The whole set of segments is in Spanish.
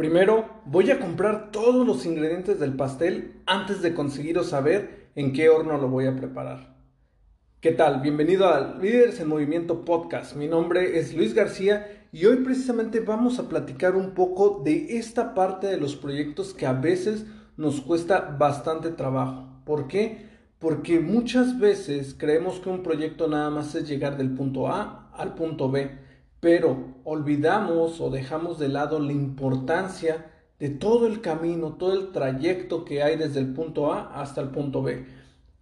Primero, voy a comprar todos los ingredientes del pastel antes de conseguir saber en qué horno lo voy a preparar. ¿Qué tal? Bienvenido a Líderes en Movimiento Podcast. Mi nombre es Luis García y hoy precisamente vamos a platicar un poco de esta parte de los proyectos que a veces nos cuesta bastante trabajo. ¿Por qué? Porque muchas veces creemos que un proyecto nada más es llegar del punto A al punto B pero olvidamos o dejamos de lado la importancia de todo el camino, todo el trayecto que hay desde el punto A hasta el punto B.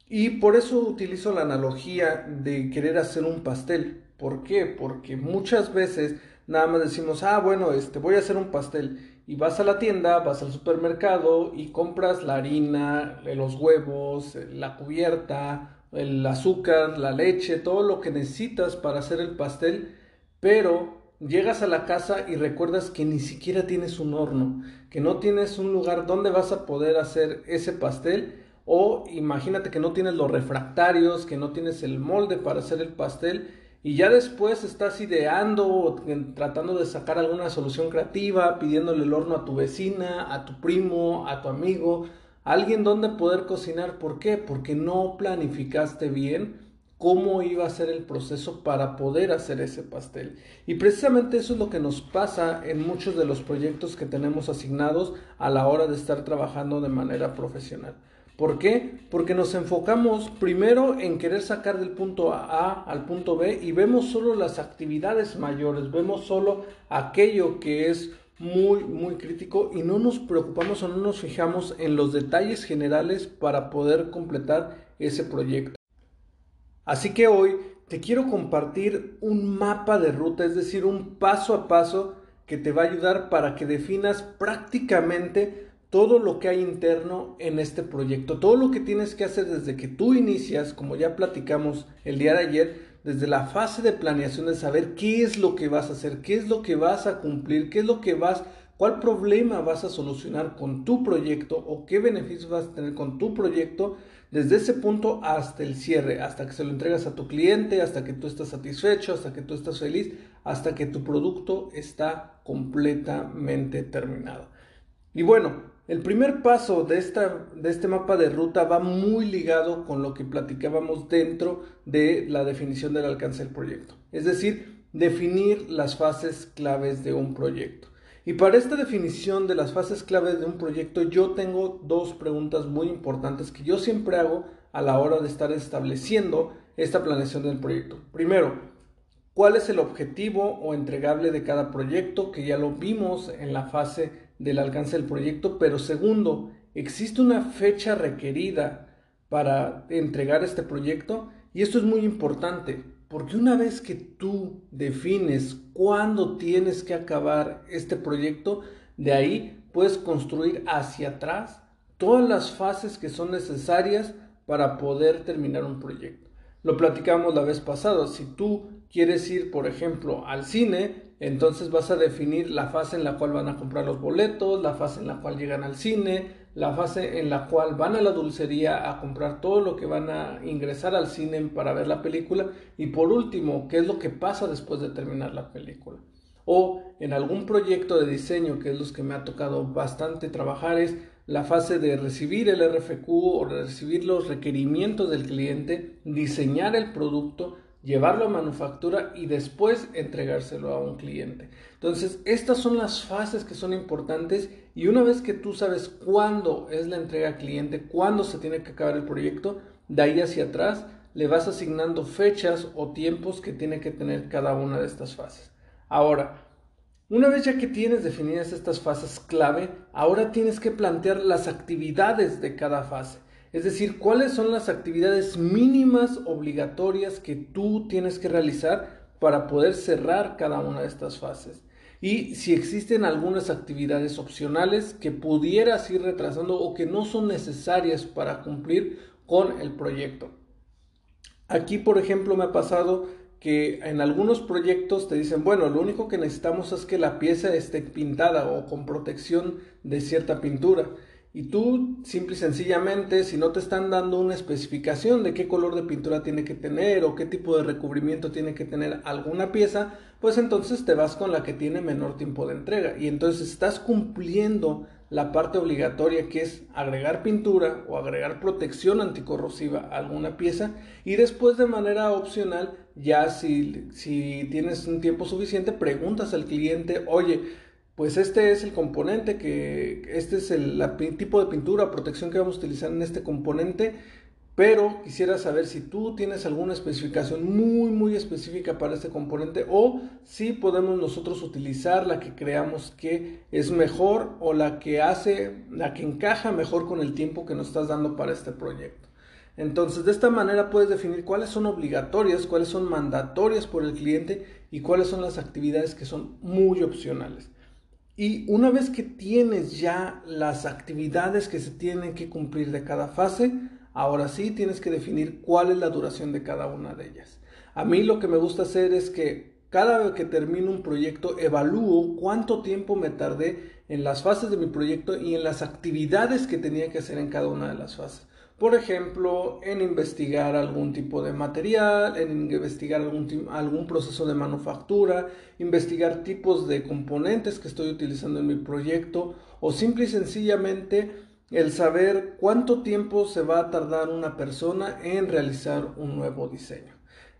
Y por eso utilizo la analogía de querer hacer un pastel. ¿Por qué? Porque muchas veces nada más decimos, ah, bueno, este, voy a hacer un pastel. Y vas a la tienda, vas al supermercado y compras la harina, los huevos, la cubierta, el azúcar, la leche, todo lo que necesitas para hacer el pastel pero llegas a la casa y recuerdas que ni siquiera tienes un horno, que no tienes un lugar donde vas a poder hacer ese pastel o imagínate que no tienes los refractarios, que no tienes el molde para hacer el pastel y ya después estás ideando, tratando de sacar alguna solución creativa, pidiéndole el horno a tu vecina, a tu primo, a tu amigo, alguien donde poder cocinar. ¿Por qué? Porque no planificaste bien cómo iba a ser el proceso para poder hacer ese pastel. Y precisamente eso es lo que nos pasa en muchos de los proyectos que tenemos asignados a la hora de estar trabajando de manera profesional. ¿Por qué? Porque nos enfocamos primero en querer sacar del punto A al punto B y vemos solo las actividades mayores, vemos solo aquello que es muy, muy crítico y no nos preocupamos o no nos fijamos en los detalles generales para poder completar ese proyecto. Así que hoy te quiero compartir un mapa de ruta, es decir, un paso a paso que te va a ayudar para que definas prácticamente todo lo que hay interno en este proyecto, todo lo que tienes que hacer desde que tú inicias, como ya platicamos el día de ayer, desde la fase de planeación de saber qué es lo que vas a hacer, qué es lo que vas a cumplir, qué es lo que vas, cuál problema vas a solucionar con tu proyecto o qué beneficios vas a tener con tu proyecto desde ese punto hasta el cierre, hasta que se lo entregas a tu cliente, hasta que tú estás satisfecho, hasta que tú estás feliz, hasta que tu producto está completamente terminado. Y bueno, el primer paso de, esta, de este mapa de ruta va muy ligado con lo que platicábamos dentro de la definición del alcance del proyecto. Es decir, definir las fases claves de un proyecto. Y para esta definición de las fases claves de un proyecto, yo tengo dos preguntas muy importantes que yo siempre hago a la hora de estar estableciendo esta planeación del proyecto. Primero, ¿cuál es el objetivo o entregable de cada proyecto? Que ya lo vimos en la fase del alcance del proyecto. Pero segundo, ¿existe una fecha requerida para entregar este proyecto? Y esto es muy importante porque una vez que tú defines cuándo tienes que acabar este proyecto, de ahí puedes construir hacia atrás todas las fases que son necesarias para poder terminar un proyecto. Lo platicamos la vez pasada, si tú quieres ir, por ejemplo, al cine, entonces vas a definir la fase en la cual van a comprar los boletos, la fase en la cual llegan al cine, la fase en la cual van a la dulcería a comprar todo lo que van a ingresar al cine para ver la película y por último, qué es lo que pasa después de terminar la película. O en algún proyecto de diseño, que es los que me ha tocado bastante trabajar, es la fase de recibir el RFQ o recibir los requerimientos del cliente, diseñar el producto, llevarlo a manufactura y después entregárselo a un cliente. Entonces, estas son las fases que son importantes y una vez que tú sabes cuándo es la entrega al cliente, cuándo se tiene que acabar el proyecto, de ahí hacia atrás le vas asignando fechas o tiempos que tiene que tener cada una de estas fases. Ahora, una vez ya que tienes definidas estas fases clave, ahora tienes que plantear las actividades de cada fase. Es decir, cuáles son las actividades mínimas obligatorias que tú tienes que realizar para poder cerrar cada una de estas fases. Y si existen algunas actividades opcionales que pudieras ir retrasando o que no son necesarias para cumplir con el proyecto. Aquí, por ejemplo, me ha pasado que en algunos proyectos te dicen, bueno, lo único que necesitamos es que la pieza esté pintada o con protección de cierta pintura. Y tú, simple y sencillamente, si no te están dando una especificación de qué color de pintura tiene que tener o qué tipo de recubrimiento tiene que tener alguna pieza, pues entonces te vas con la que tiene menor tiempo de entrega. Y entonces estás cumpliendo la parte obligatoria que es agregar pintura o agregar protección anticorrosiva a alguna pieza y después de manera opcional ya si, si tienes un tiempo suficiente preguntas al cliente oye pues este es el componente que este es el tipo de pintura protección que vamos a utilizar en este componente pero quisiera saber si tú tienes alguna especificación muy muy específica para este componente o si podemos nosotros utilizar la que creamos que es mejor o la que hace, la que encaja mejor con el tiempo que nos estás dando para este proyecto. Entonces, de esta manera puedes definir cuáles son obligatorias, cuáles son mandatorias por el cliente y cuáles son las actividades que son muy opcionales. Y una vez que tienes ya las actividades que se tienen que cumplir de cada fase, Ahora sí tienes que definir cuál es la duración de cada una de ellas. A mí lo que me gusta hacer es que cada vez que termino un proyecto evalúo cuánto tiempo me tardé en las fases de mi proyecto y en las actividades que tenía que hacer en cada una de las fases. Por ejemplo, en investigar algún tipo de material, en investigar algún, algún proceso de manufactura, investigar tipos de componentes que estoy utilizando en mi proyecto o simple y sencillamente el saber cuánto tiempo se va a tardar una persona en realizar un nuevo diseño.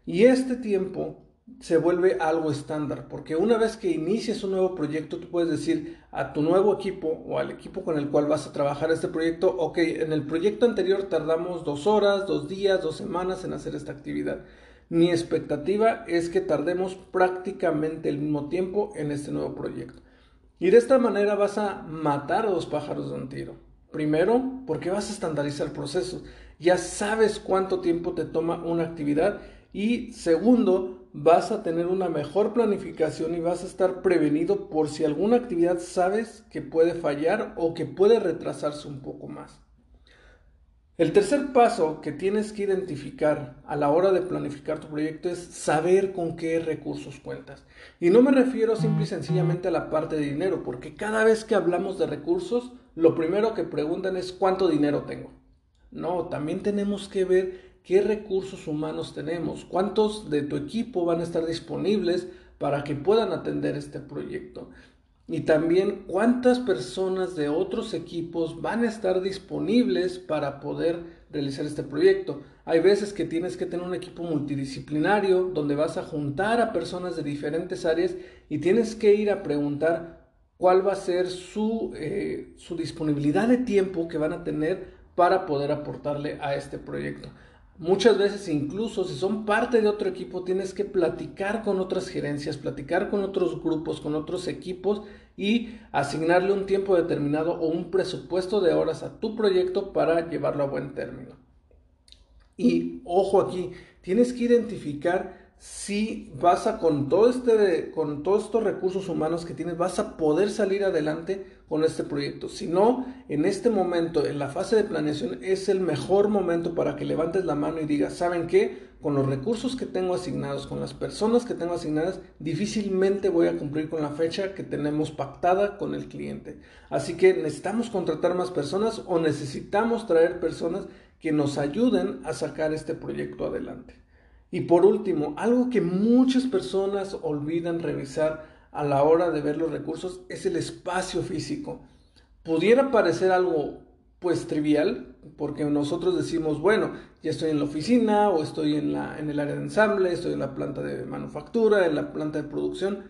Y este tiempo se vuelve algo estándar, porque una vez que inicias un nuevo proyecto, tú puedes decir a tu nuevo equipo o al equipo con el cual vas a trabajar este proyecto, ok, en el proyecto anterior tardamos dos horas, dos días, dos semanas en hacer esta actividad. Mi expectativa es que tardemos prácticamente el mismo tiempo en este nuevo proyecto. Y de esta manera vas a matar a dos pájaros de un tiro. Primero, porque vas a estandarizar el proceso. Ya sabes cuánto tiempo te toma una actividad. Y segundo, vas a tener una mejor planificación y vas a estar prevenido por si alguna actividad sabes que puede fallar o que puede retrasarse un poco más. El tercer paso que tienes que identificar a la hora de planificar tu proyecto es saber con qué recursos cuentas. Y no me refiero simple y sencillamente a la parte de dinero, porque cada vez que hablamos de recursos, lo primero que preguntan es cuánto dinero tengo. No, también tenemos que ver qué recursos humanos tenemos, cuántos de tu equipo van a estar disponibles para que puedan atender este proyecto y también cuántas personas de otros equipos van a estar disponibles para poder realizar este proyecto. Hay veces que tienes que tener un equipo multidisciplinario donde vas a juntar a personas de diferentes áreas y tienes que ir a preguntar cuál va a ser su, eh, su disponibilidad de tiempo que van a tener para poder aportarle a este proyecto. Muchas veces incluso si son parte de otro equipo tienes que platicar con otras gerencias, platicar con otros grupos, con otros equipos y asignarle un tiempo determinado o un presupuesto de horas a tu proyecto para llevarlo a buen término. Y ojo aquí, tienes que identificar si vas a con todo este con todos estos recursos humanos que tienes vas a poder salir adelante con este proyecto. Si no, en este momento, en la fase de planeación, es el mejor momento para que levantes la mano y digas, ¿saben qué? Con los recursos que tengo asignados, con las personas que tengo asignadas, difícilmente voy a cumplir con la fecha que tenemos pactada con el cliente. Así que necesitamos contratar más personas o necesitamos traer personas que nos ayuden a sacar este proyecto adelante. Y por último, algo que muchas personas olvidan revisar a la hora de ver los recursos es el espacio físico. Pudiera parecer algo pues trivial, porque nosotros decimos, bueno, ya estoy en la oficina o estoy en, la, en el área de ensamble, estoy en la planta de manufactura, en la planta de producción,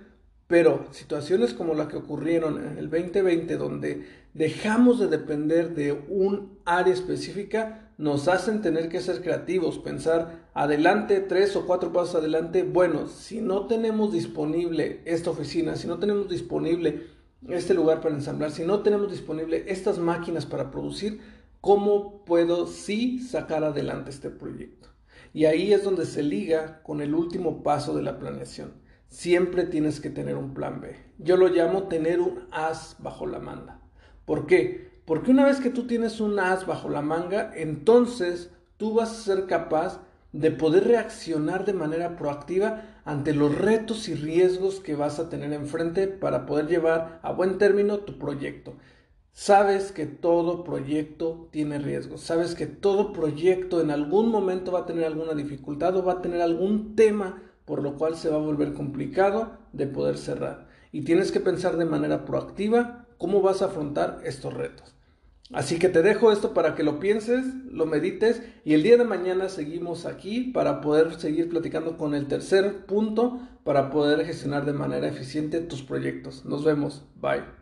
pero situaciones como la que ocurrieron en el 2020, donde dejamos de depender de un área específica, nos hacen tener que ser creativos, pensar adelante, tres o cuatro pasos adelante. Bueno, si no tenemos disponible esta oficina, si no tenemos disponible este lugar para ensamblar, si no tenemos disponible estas máquinas para producir, ¿cómo puedo sí sacar adelante este proyecto? Y ahí es donde se liga con el último paso de la planeación. Siempre tienes que tener un plan B. Yo lo llamo tener un as bajo la manga. ¿Por qué? Porque una vez que tú tienes un as bajo la manga, entonces tú vas a ser capaz de poder reaccionar de manera proactiva ante los retos y riesgos que vas a tener enfrente para poder llevar a buen término tu proyecto. Sabes que todo proyecto tiene riesgos, sabes que todo proyecto en algún momento va a tener alguna dificultad o va a tener algún tema por lo cual se va a volver complicado de poder cerrar. Y tienes que pensar de manera proactiva cómo vas a afrontar estos retos. Así que te dejo esto para que lo pienses, lo medites y el día de mañana seguimos aquí para poder seguir platicando con el tercer punto para poder gestionar de manera eficiente tus proyectos. Nos vemos. Bye.